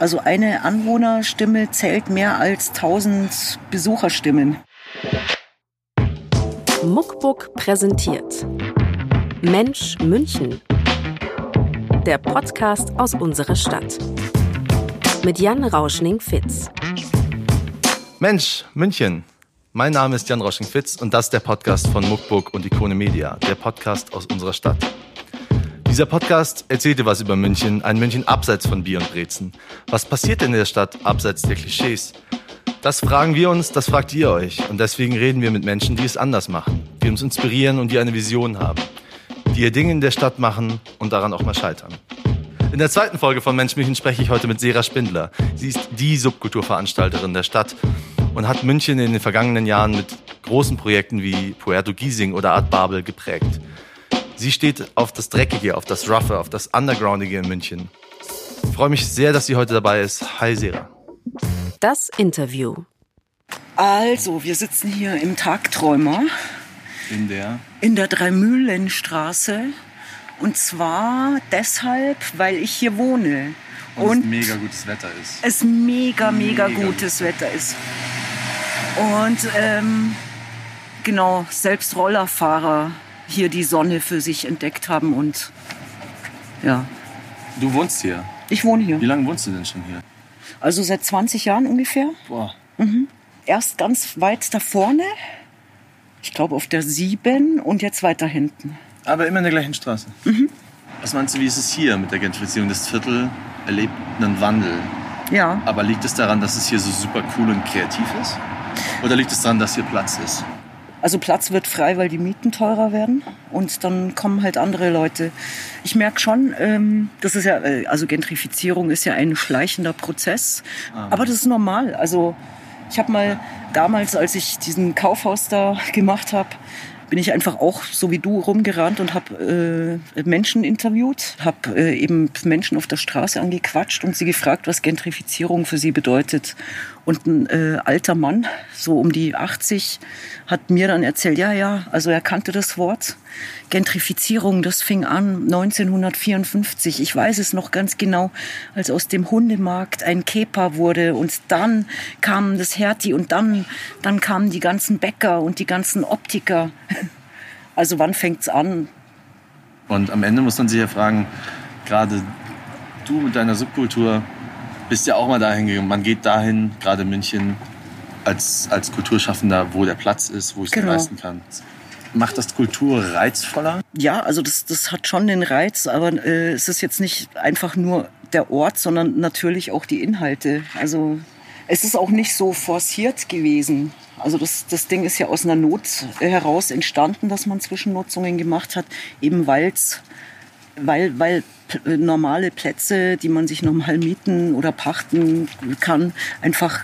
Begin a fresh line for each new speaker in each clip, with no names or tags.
Also eine Anwohnerstimme zählt mehr als 1000 Besucherstimmen.
Muckbook präsentiert Mensch München. Der Podcast aus unserer Stadt. Mit Jan Rauschning-Fitz.
Mensch München. Mein Name ist Jan Rauschning-Fitz und das ist der Podcast von Muckbook und Ikone Media, der Podcast aus unserer Stadt. Dieser Podcast erzählt dir was über München, ein München abseits von Bier und Brezen. Was passiert in der Stadt abseits der Klischees? Das fragen wir uns, das fragt ihr euch. Und deswegen reden wir mit Menschen, die es anders machen, die uns inspirieren und die eine Vision haben, die ihr Ding in der Stadt machen und daran auch mal scheitern. In der zweiten Folge von Mensch München spreche ich heute mit Sera Spindler. Sie ist die Subkulturveranstalterin der Stadt und hat München in den vergangenen Jahren mit großen Projekten wie Puerto Giesing oder Art Babel geprägt. Sie steht auf das Dreckige, auf das Roughe, auf das Undergroundige in München. Ich freue mich sehr, dass sie heute dabei ist. Hi Sera.
Das Interview.
Also, wir sitzen hier im Tagträumer
In der?
in der Dreimühlenstraße. Und zwar deshalb, weil ich hier wohne. Und
mega gutes Wetter ist.
es mega, mega,
Mega
gutes Wetter ist. Und ähm, genau, selbst Rollerfahrer hier die Sonne für sich entdeckt haben. Und ja,
Du wohnst hier.
ich wohne
Wie
hier.
lange wohnst du denn schon hier?
Also seit 20 Jahren ungefähr.
Boah.
Erst ganz weit da vorne. Ich glaube auf der 7 und jetzt weiter hinten.
Aber immer in der gleichen Straße. Was meinst du, wie ist es hier mit der Gentrifizierung? Das Viertel erlebt einen Wandel.
Ja,
Aber liegt es daran, dass es hier so super cool und kreativ ist? Oder liegt es daran, dass hier Platz ist?
Also Platz wird frei, weil die Mieten teurer werden und dann kommen halt andere Leute. Ich merke schon, ähm, das ist ja, äh, also Gentrifizierung ist ja ein schleichender Prozess, aber das ist normal. Also ich habe mal damals, als ich diesen Kaufhaus da gemacht habe, bin ich einfach auch so wie du rumgerannt und habe äh, Menschen interviewt, habe äh, eben Menschen auf der Straße angequatscht und sie gefragt, was Gentrifizierung für sie bedeutet. Und ein äh, alter Mann, so um die 80, hat mir dann erzählt, ja, ja, also er kannte das Wort. Gentrifizierung, das fing an 1954. Ich weiß es noch ganz genau, als aus dem Hundemarkt ein Kepa wurde und dann kam das Hertie und dann, dann kamen die ganzen Bäcker und die ganzen Optiker. Also wann fängt's an?
Und am Ende muss man sich ja fragen, gerade du mit deiner Subkultur bist ja auch mal dahin gegangen. Man geht dahin, gerade in München, als, als Kulturschaffender, wo der Platz ist, wo ich es
Genau.
leisten kann. Macht das Kultur reizvoller?
Ja, also das, das hat schon den Reiz, aber äh, es ist jetzt nicht einfach nur der Ort, sondern natürlich auch die Inhalte. Also es ist auch nicht so forciert gewesen. Also das, das Ding ist ja aus einer Not heraus entstanden, dass man Zwischennutzungen gemacht hat, eben weil's, weil, weil äh, normale Plätze, die man sich normal mieten oder pachten kann, einfach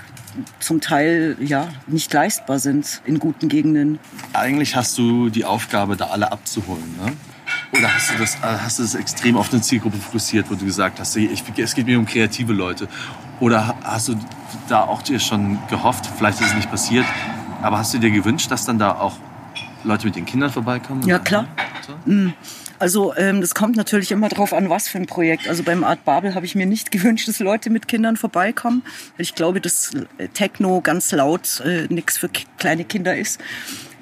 zum Teil ja nicht leistbar sind in guten Gegenden.
Eigentlich hast du die Aufgabe, da alle abzuholen. Ne? Oder hast du, das, äh, hast du das extrem auf eine Zielgruppe fokussiert, wo du gesagt hast, ich, es geht mir um kreative Leute? Oder ha- hast du da auch dir schon gehofft, vielleicht ist es nicht passiert, aber hast du dir gewünscht, dass dann da auch Leute mit den Kindern vorbeikommen?
Ja, klar.
So?
Also ähm, das kommt natürlich immer drauf an, was für ein Projekt. Also beim Art Babel habe ich mir nicht gewünscht, dass Leute mit Kindern vorbeikommen. Ich glaube, dass Techno ganz laut äh, nichts für kleine Kinder ist.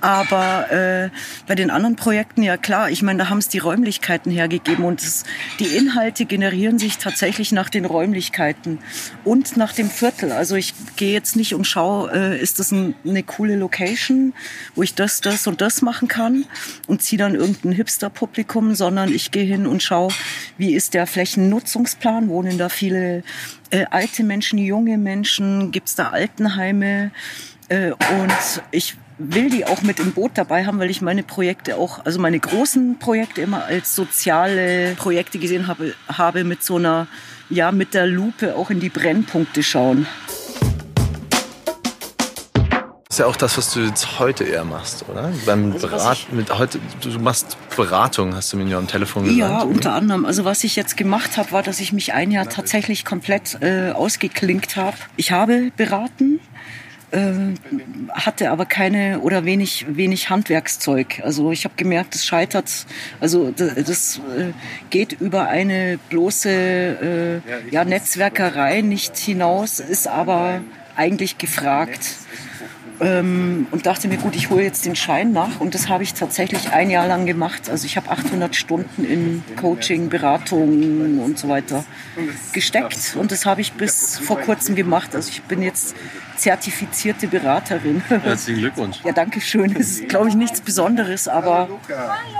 Aber äh, bei den anderen Projekten, ja klar, ich meine, da haben es die Räumlichkeiten hergegeben und es, die Inhalte generieren sich tatsächlich nach den Räumlichkeiten und nach dem Viertel. Also ich gehe jetzt nicht und schaue, äh, ist das ein, eine coole Location, wo ich das, das und das machen kann und ziehe dann irgendein Hipster-Publikum, sondern ich gehe hin und schaue, wie ist der Flächennutzungsplan, wohnen da viele äh, alte Menschen, junge Menschen, gibt's da Altenheime? Äh, und ich will die auch mit im Boot dabei haben, weil ich meine Projekte auch, also meine großen Projekte immer als soziale Projekte gesehen habe, habe mit so einer, ja, mit der Lupe auch in die Brennpunkte schauen.
Das ist ja auch das, was du jetzt heute eher machst, oder? Beim
Also
Berat, mit heute, du machst Beratung, hast du mir ja am Telefon gesagt.
Ja, unter anderem. Also was ich jetzt gemacht habe, war, dass ich mich ein Jahr tatsächlich komplett äh, ausgeklinkt habe. Ich habe beraten, hatte aber keine oder wenig wenig Handwerkszeug. Also ich habe gemerkt, es scheitert. Also das, das äh, geht über eine bloße äh, ja, Netzwerkerei nicht hinaus, ist aber eigentlich gefragt ähm, und dachte mir, gut, ich hole jetzt den Schein nach und das habe ich tatsächlich ein Jahr lang gemacht. Also ich habe 800 Stunden in Coaching, Beratung und so weiter gesteckt und das habe ich bis vor kurzem gemacht. Also ich bin jetzt zertifizierte Beraterin.
Herzlichen Glückwunsch.
Ja, danke schön. Es ist, glaube ich, nichts Besonderes, aber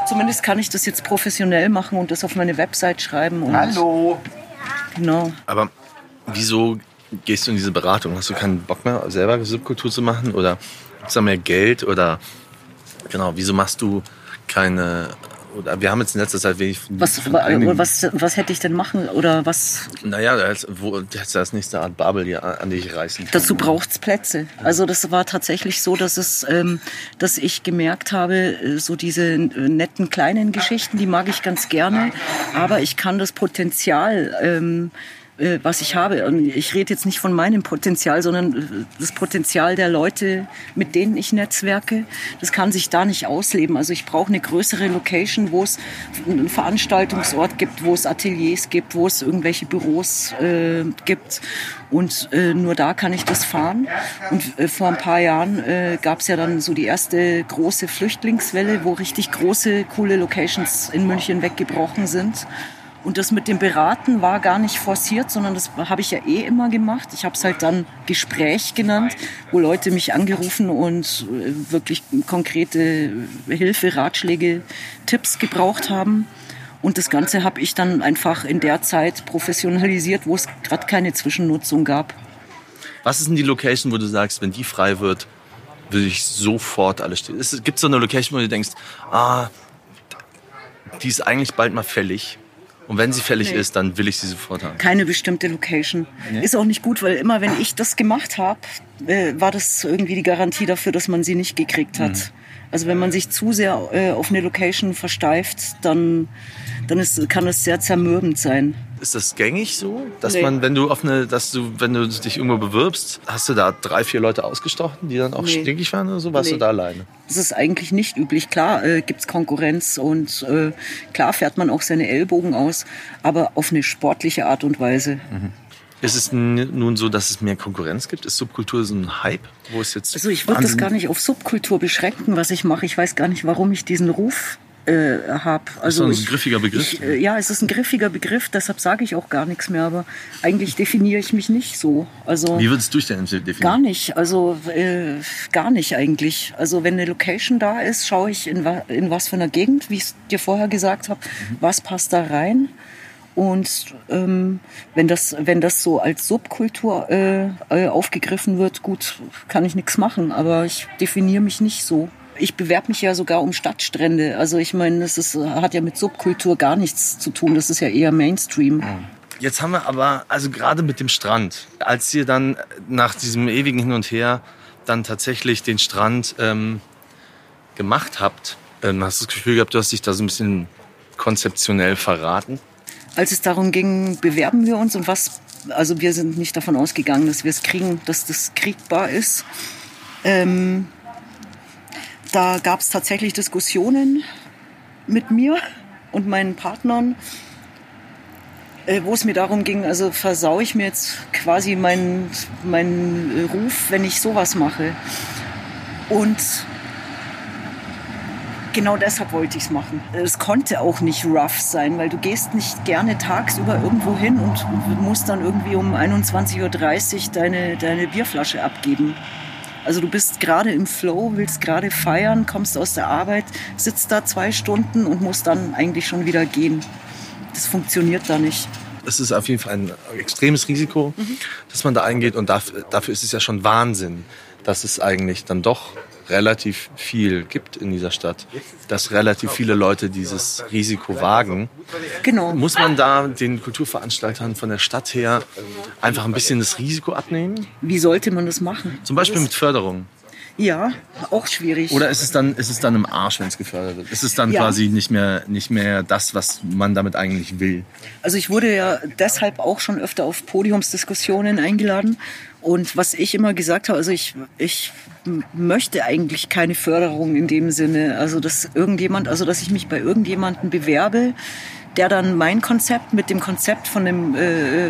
zumindest kann ich das jetzt professionell machen und das auf meine Website schreiben. Und
Hallo.
Genau.
Aber wieso gehst du in diese Beratung? Hast du keinen Bock mehr, selber Subkultur zu machen? Oder gibt es da mehr Geld? Oder genau, wieso machst du keine. Oder wir haben jetzt in letzter Zeit wenig.
Was, was, was hätte ich denn machen oder was?
Naja, da da ist das nächste Art Babel hier an, an die ich reißen kann.
Dazu braucht's Plätze. Also das war tatsächlich so, dass es, ähm, dass ich gemerkt habe, äh, so diese äh, netten kleinen Geschichten, die mag ich ganz gerne, aber ich kann das Potenzial ähm, äh, was ich habe. Und ich rede jetzt nicht von meinem Potenzial, sondern äh, das Potenzial der Leute, mit denen ich netzwerke. Das kann sich da nicht ausleben. Also ich brauche eine größere Location, wo es einen Veranstaltungsort gibt, wo es Ateliers gibt, wo es irgendwelche Büros äh, gibt. Und äh, nur da kann ich das fahren. Und äh, vor ein paar Jahren äh, gab es ja dann so die erste große Flüchtlingswelle, wo richtig große, coole Locations in München weggebrochen sind. Und das mit dem Beraten war gar nicht forciert, sondern das habe ich ja eh immer gemacht. Ich habe es halt dann Gespräch genannt, wo Leute mich angerufen und äh, wirklich konkrete Hilfe, Ratschläge, Tipps gebraucht haben. Und das Ganze habe ich dann einfach in der Zeit professionalisiert, wo es gerade keine Zwischennutzung gab.
Was ist denn die Location, wo du sagst, wenn die frei wird, würde ich sofort alles stehen? Gibt es so eine Location, wo du denkst, ah, die ist eigentlich bald mal fällig? Und wenn sie fällig
Nee.
ist, dann will ich sie sofort haben.
Keine bestimmte Location. Ist auch nicht gut, weil immer wenn ich das gemacht habe, äh, war das irgendwie die Garantie dafür, dass man sie nicht gekriegt hat. Also wenn man sich zu sehr äh, auf eine Location versteift, dann, dann ist, kann das sehr zermürbend sein.
Ist das gängig so, dass
Nee.
man, wenn du auf eine, dass du, wenn du dich irgendwo bewirbst, hast du da drei, vier Leute ausgestochen, die dann auch
Nee.
stinkig waren oder so? Warst
Nee.
du da alleine?
Das ist eigentlich nicht üblich. Klar äh, gibt's Konkurrenz und äh, klar fährt man auch seine Ellbogen aus, aber auf eine sportliche Art und Weise.
Ist es nun so, dass es mehr Konkurrenz gibt? Ist Subkultur so ein Hype, wo es jetzt
Also ich würde das gar nicht auf Subkultur beschränken, was ich mache. Ich weiß gar nicht, warum ich diesen Ruf äh, habe. Also
ein
ich,
griffiger Begriff.
Ich, äh, ja, es ist ein griffiger Begriff, deshalb sage ich auch gar nichts mehr. Aber eigentlich definiere ich mich nicht so. Also
Wie würdest du dich denn definieren?
gar nicht. Also äh, gar nicht eigentlich. Also wenn eine Location da ist, schaue ich in, in was für einer Gegend, wie ich es dir vorher gesagt habe, was passt da rein. Und ähm, wenn, das, wenn das so als Subkultur äh, äh, aufgegriffen wird, gut, kann ich nichts machen. Aber ich definiere mich nicht so. Ich bewerbe mich ja sogar um Stadtstrände. Also ich meine, das ist, hat ja mit Subkultur gar nichts zu tun. Das ist ja eher Mainstream.
Jetzt haben wir aber, also gerade mit dem Strand, als ihr dann nach diesem ewigen Hin und Her dann tatsächlich den Strand ähm, gemacht habt, ähm, hast du das Gefühl gehabt, du hast dich da so ein bisschen konzeptionell verraten?
Als es darum ging, bewerben wir uns und was, also wir sind nicht davon ausgegangen, dass wir es kriegen, dass das kriegbar ist. Ähm, da gab es tatsächlich Diskussionen mit mir und meinen Partnern, äh, wo es mir darum ging, also versau ich mir jetzt quasi meinen meinen Ruf, wenn ich sowas mache. Und genau deshalb wollte ich es machen. Es konnte auch nicht rough sein, weil du gehst nicht gerne tagsüber irgendwo hin und musst dann irgendwie um 21.30 Uhr deine, deine Bierflasche abgeben. Also du bist gerade im Flow, willst gerade feiern, kommst aus der Arbeit, sitzt da zwei Stunden und musst dann eigentlich schon wieder gehen. Das funktioniert da nicht.
Es ist auf jeden Fall ein extremes Risiko, dass man da eingeht und dafür, dafür ist es ja schon Wahnsinn, dass es eigentlich dann doch relativ viel gibt in dieser Stadt, dass relativ viele Leute dieses Risiko wagen.
Genau.
Muss man da den Kulturveranstaltern von der Stadt her einfach ein bisschen das Risiko abnehmen?
Wie sollte man das machen?
Zum Beispiel mit Förderung.
Ja, auch schwierig.
Oder ist es dann, ist es dann im Arsch, wenn es gefördert wird? Ist es dann
Ja.
quasi nicht mehr, nicht mehr das, was man damit eigentlich will?
Also ich wurde ja deshalb auch schon öfter auf Podiumsdiskussionen eingeladen. Und was ich immer gesagt habe, also ich, ich möchte eigentlich keine Förderung in dem Sinne. Also dass irgendjemand, also dass ich mich bei irgendjemandem bewerbe, der dann mein Konzept mit dem Konzept von dem äh,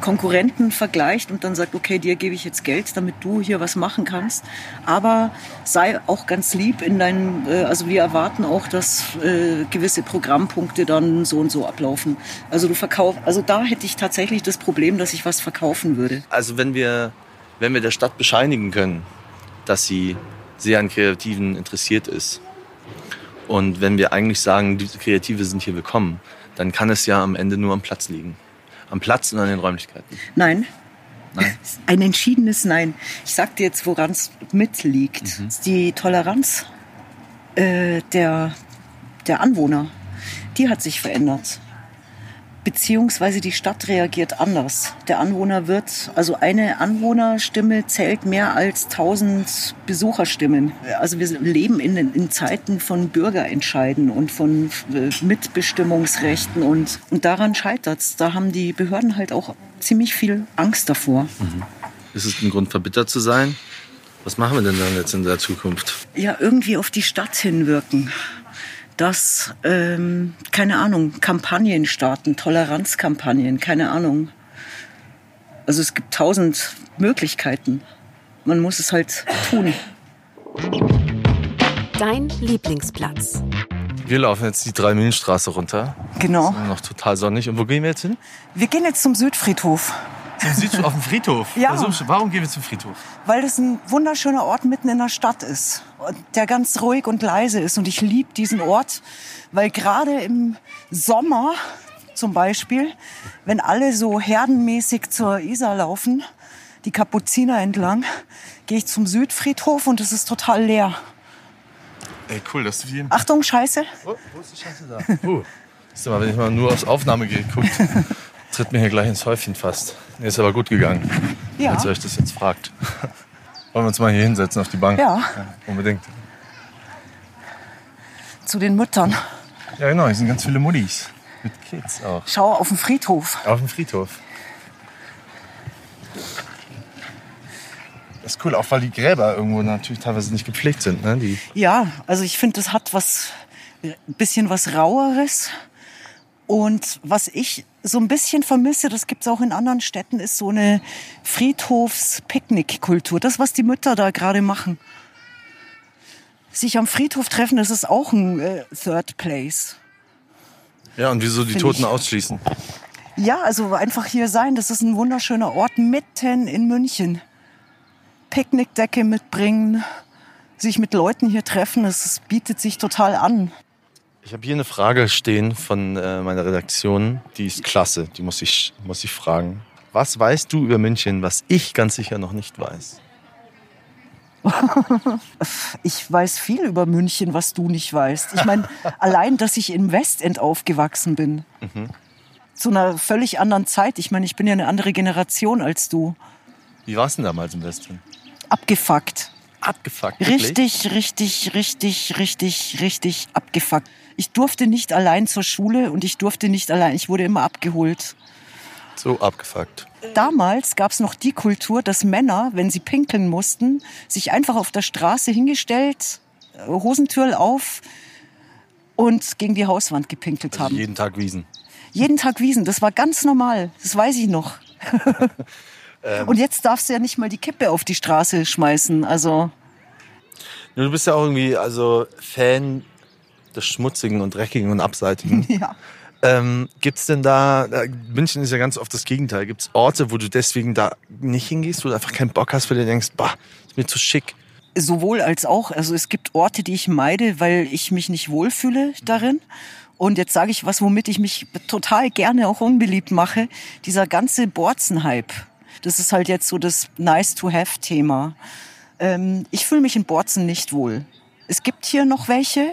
Konkurrenten vergleicht und dann sagt, okay, dir gebe ich jetzt Geld, damit du hier was machen kannst. Aber sei auch ganz lieb in deinem, äh, also wir erwarten auch, dass äh, gewisse Programmpunkte dann so und so ablaufen. Also du verkaufst, also da hätte ich tatsächlich das Problem, dass ich was verkaufen würde.
Also wenn wir, wenn wir der Stadt bescheinigen können, dass sie sehr an Kreativen interessiert ist und wenn wir eigentlich sagen, diese Kreative sind hier willkommen, dann kann es ja am Ende nur am Platz liegen. Am Platz und an den Räumlichkeiten.
Nein.
Nein.
Ein entschiedenes Nein. Ich sag dir jetzt, woran es mitliegt.
Mhm.
Die Toleranz äh, der, der Anwohner, die hat sich verändert. Beziehungsweise die Stadt reagiert anders. Der Anwohner wird, also eine Anwohnerstimme zählt mehr als 1000 Besucherstimmen. Also wir leben in, in Zeiten von Bürgerentscheiden und von äh, Mitbestimmungsrechten und, und daran scheitert's. Da haben die Behörden halt auch ziemlich viel Angst davor.
Ist es ein Grund, verbittert zu sein? Was machen wir denn dann jetzt in der Zukunft?
ja irgendwie auf die Stadt hinwirken. Dass, ähm, keine Ahnung, Kampagnen starten, Toleranzkampagnen, keine Ahnung. Also es gibt tausend Möglichkeiten. Man muss es halt tun.
Dein Lieblingsplatz.
Wir laufen jetzt die Drei-Mühlenstraße runter.
Genau.
Ist noch total sonnig. Und wo gehen wir jetzt hin?
Wir gehen jetzt zum Südfriedhof,
auf dem Friedhof.
Ja.
Also, warum gehen wir zum Friedhof?
weil das ein wunderschöner Ort mitten in der Stadt ist. Der ganz ruhig und leise ist. Und ich liebe diesen Ort, weil gerade im Sommer zum Beispiel, wenn alle so herdenmäßig zur Isar laufen, die Kapuziner entlang, gehe ich zum Südfriedhof und es ist total leer.
Ey, cool, dass du hier...
Achtung, Scheiße.
Oh, wo ist die Scheiße da? Uh. Siehst du mal, wenn ich mal nur aufs Aufnahmegerät gucke, tritt mir hier gleich ins Häufchen fast. Nee, ist aber gut gegangen,
Ja.
falls ihr euch das jetzt fragt. Wollen wir uns mal hier hinsetzen auf die Bank?
Ja.
unbedingt.
Zu den Müttern.
Ja, genau, hier sind ganz viele Muttis. Mit Kids auch.
Schau auf den Friedhof.
Auf dem Friedhof. Das ist cool, auch weil die Gräber irgendwo natürlich teilweise nicht gepflegt sind. Ne? Die
Ja, also ich finde, das hat was, ein bisschen was Raueres. Und was ich so ein bisschen vermisse, das gibt's auch in anderen Städten, ist so eine Friedhofs-Picknick-Kultur. Das, was die Mütter da gerade machen. Sich am Friedhof treffen, das ist auch ein äh, Third Place.
ja, und wieso die
Find
Toten
ich-
ausschließen?
Ja, also einfach hier sein, das ist ein wunderschöner Ort mitten in München. Picknickdecke mitbringen, sich mit Leuten hier treffen, das bietet sich total an.
Ich habe hier eine Frage stehen von äh, meiner Redaktion. Die ist klasse. Die muss ich, muss ich fragen. Was weißt du über München, was ich ganz sicher noch nicht weiß?
Ich weiß viel über München, was du nicht weißt. Ich meine, allein, dass ich im Westend aufgewachsen bin. Zu einer völlig anderen Zeit. Ich meine, ich bin ja eine andere Generation als du.
Wie war es denn damals im Westen?
Abgefuckt.
Abgefuckt. wirklich?
Richtig, richtig, richtig, richtig, richtig abgefuckt. Ich durfte nicht allein zur Schule und ich durfte nicht allein. Ich wurde immer abgeholt.
So abgefuckt.
Damals gab es noch die Kultur, dass Männer, wenn sie pinkeln mussten, sich einfach auf der Straße hingestellt, äh, Hosentürl auf und gegen die Hauswand gepinkelt
Also
haben.
jeden Tag Wiesen.
Jeden Tag Wiesen, das war ganz normal, das weiß ich noch.
Ähm.
und jetzt darfst du ja nicht mal die Kippe auf die Straße schmeißen. Also
Du bist ja auch irgendwie also Fan des Schmutzigen und Dreckigen und Abseitigen.
ja.
ähm, Gibt es denn da, da, München ist ja ganz oft das Gegenteil, gibt es Orte, wo du deswegen da nicht hingehst, wo du einfach keinen Bock hast, weil du denkst, bah, ist mir zu schick.
Sowohl als auch. Also es gibt Orte, die ich meide, weil ich mich nicht wohlfühle darin. Und jetzt sage ich was, womit ich mich total gerne auch unbeliebt mache. Dieser ganze Borzen-Hype. Das ist halt jetzt so das Nice-to-have-Thema. Ähm, ich fühle mich in Borzen nicht wohl. Es gibt hier noch welche.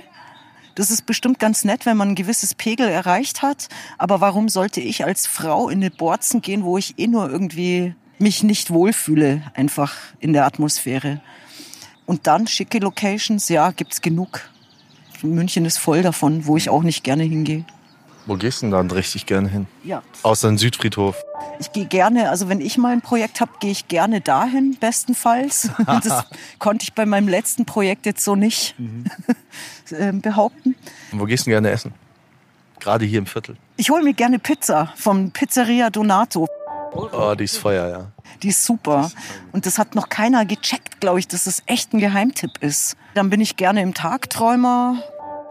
Das ist bestimmt ganz nett, wenn man ein gewisses Pegel erreicht hat. Aber warum sollte ich als Frau in eine Borzen gehen, wo ich eh nur irgendwie mich nicht wohlfühle, einfach in der Atmosphäre? Und dann schicke Locations, ja, gibt's genug. München ist voll davon, wo ich auch nicht gerne hingehe.
Wo gehst du denn dann richtig gerne hin?
Ja.
Außer den Südfriedhof.
Ich gehe gerne, also wenn ich mal ein Projekt habe, gehe ich gerne dahin, bestenfalls. das konnte ich bei meinem letzten Projekt jetzt so nicht äh, behaupten.
Und wo gehst du denn gerne essen? Gerade hier im Viertel.
Ich hole mir gerne Pizza vom Pizzeria Donato.
Oh, die ist Feuer, ja.
Die ist super. Und das hat noch keiner gecheckt, glaube ich, dass das echt ein Geheimtipp ist. Dann bin ich gerne im Tagträumer,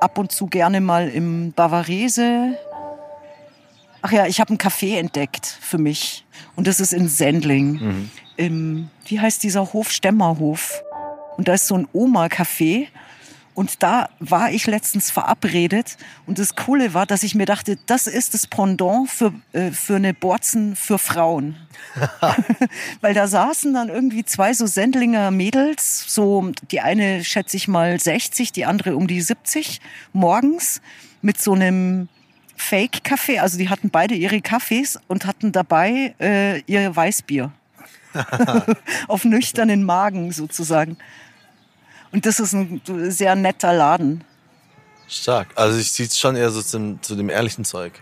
ab und zu gerne mal im Bavarese. Ach ja, ich habe ein Café entdeckt für mich. Und das ist in Sendling. Im, wie heißt dieser Hof? Stemmerhof. Und da ist so ein Oma-Café. Und da war ich letztens verabredet. Und das Coole war, dass ich mir dachte, das ist das Pendant für, äh, für eine Borzen für Frauen. Weil da saßen dann irgendwie zwei so Sendlinger Mädels, so die eine schätze ich mal 60, die andere um die 70, morgens mit so einem Fake-Kaffee. Also die hatten beide ihre Kaffees und hatten dabei äh, ihr Weißbier. Auf nüchternen Magen sozusagen. Und das ist ein sehr netter Laden.
Stark. Also ich ziehe schon eher so zum, zu dem ehrlichen Zeug.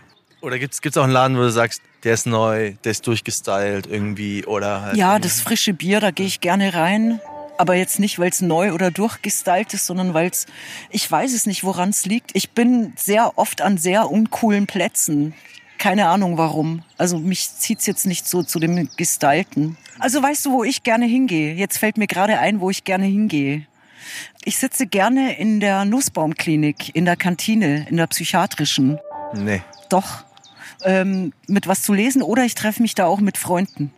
Oder gibt's gibt's auch einen Laden, wo du sagst, der ist neu, der ist durchgestylt irgendwie oder halt
Ja,
irgendwie-
das frische Bier, da gehe ich gerne rein. Aber jetzt nicht, weil es neu oder durchgestylt ist, sondern weil es, ich weiß es nicht, woran es liegt. Ich bin sehr oft an sehr uncoolen Plätzen. Keine Ahnung warum. Also mich zieht's jetzt nicht so zu dem Gestylten. Also weißt du, wo ich gerne hingehe? Jetzt fällt mir gerade ein, wo ich gerne hingehe. Ich sitze gerne in der Nussbaumklinik, in der Kantine, in der psychiatrischen.
Nee.
Doch. Ähm, mit was zu lesen oder ich treffe mich da auch mit Freunden.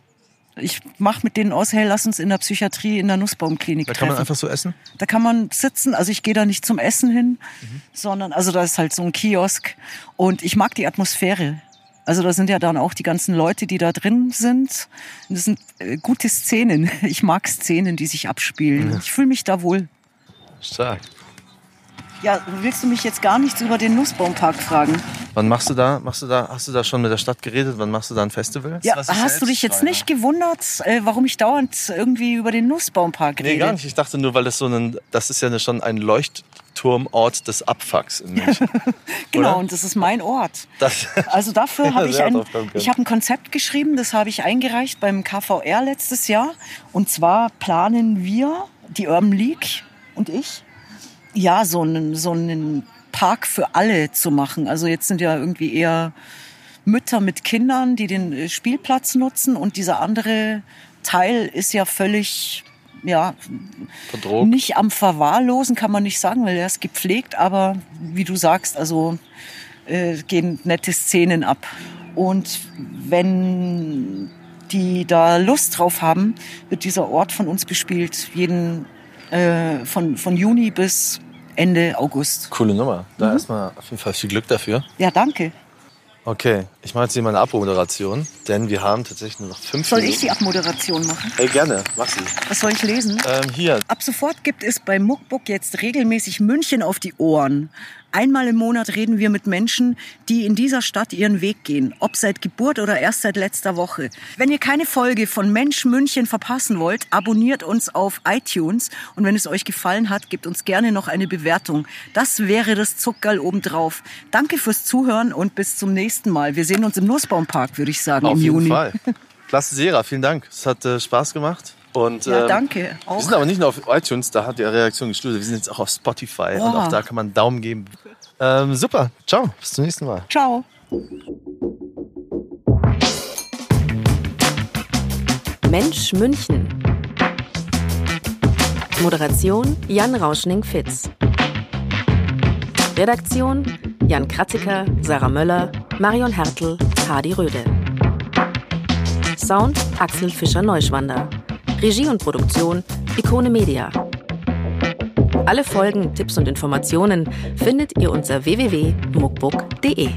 Ich mache mit denen aus, hey, lass uns in der Psychiatrie in der Nussbaumklinik
Da
treffen.
kann man einfach so essen?
da kann man sitzen, also ich gehe da nicht zum Essen hin, sondern also da ist halt so ein Kiosk und ich mag die Atmosphäre. Also da sind ja dann auch die ganzen Leute, die da drin sind. Und Das sind äh, gute Szenen. Ich mag Szenen, die sich abspielen. Ich fühle mich da wohl.
Stark.
Ja, willst du mich jetzt gar nichts über den Nussbaumpark fragen?
Wann machst du da? Machst du da? Hast du da schon mit der Stadt geredet? Wann machst du da ein Festival?
Ja, hast du dich jetzt
schreibe.
nicht gewundert, äh, warum ich dauernd irgendwie über den Nussbaumpark rede?
Nee, gar nicht. Ich dachte nur, weil das so ein, das ist ja schon ein Leuchtturmort des Abfucks in München.
Genau,
oder?
und das ist mein Ort.
Das,
Also dafür habe ich ein, ich habe ein Konzept geschrieben, das habe ich eingereicht beim KVR letztes Jahr. Und zwar planen wir, die Urban League und ich, ja, so einen, so einen Park für alle zu machen. Also jetzt sind ja irgendwie eher Mütter mit Kindern, die den äh, Spielplatz nutzen und dieser andere Teil ist ja völlig, ja,
verdroht.
nicht am Verwahrlosen kann man nicht sagen, weil er ist gepflegt, aber wie du sagst, also äh, gehen nette Szenen ab. Und wenn die da Lust drauf haben, wird dieser Ort von uns bespielt, jeden äh, von, von Juni bis Ende August.
Coole Nummer. Da
Mhm.
erstmal auf jeden Fall viel Glück dafür.
Ja, danke.
Okay, ich mache jetzt hier meine Abmoderation, denn wir haben tatsächlich nur noch fünf
Soll
Minuten.
ich die Abmoderation machen?
Hey, gerne, mach sie.
Was soll ich lesen?
Ähm, hier,
Ab sofort gibt es bei Muckbook jetzt regelmäßig München auf die Ohren. Einmal im Monat reden wir mit Menschen, die in dieser Stadt ihren Weg gehen, ob seit Geburt oder erst seit letzter Woche. Wenn ihr keine Folge von Mensch München verpassen wollt, abonniert uns auf iTunes und wenn es euch gefallen hat, gebt uns gerne noch eine Bewertung. Das wäre das Zuckerl obendrauf. Danke fürs Zuhören und bis zum nächsten Mal. Wir sehen uns im Nussbaumpark, würde ich sagen,
auf
im
jeden
Juni.
Fall. Klasse Sera, vielen Dank. Es hat äh, Spaß gemacht. Und,
Ja,
ähm,
danke. Auch.
Wir sind aber nicht nur auf iTunes, da hat die Reaktion gestoßen. Wir sind jetzt auch auf Spotify und
Boah.
auch da kann man einen Daumen geben. Ähm, super, ciao, bis zum nächsten Mal.
Ciao.
Mensch München. Moderation Jan Rauschning-Fitz. Redaktion Jan Kratziker, Sarah Möller, Marion Hertel, Hardy Röde. Sound Axel Fischer-Neuschwander. Regie und Produktion Ikone Media. Alle Folgen, Tipps und Informationen findet ihr unter www.muckbook.de.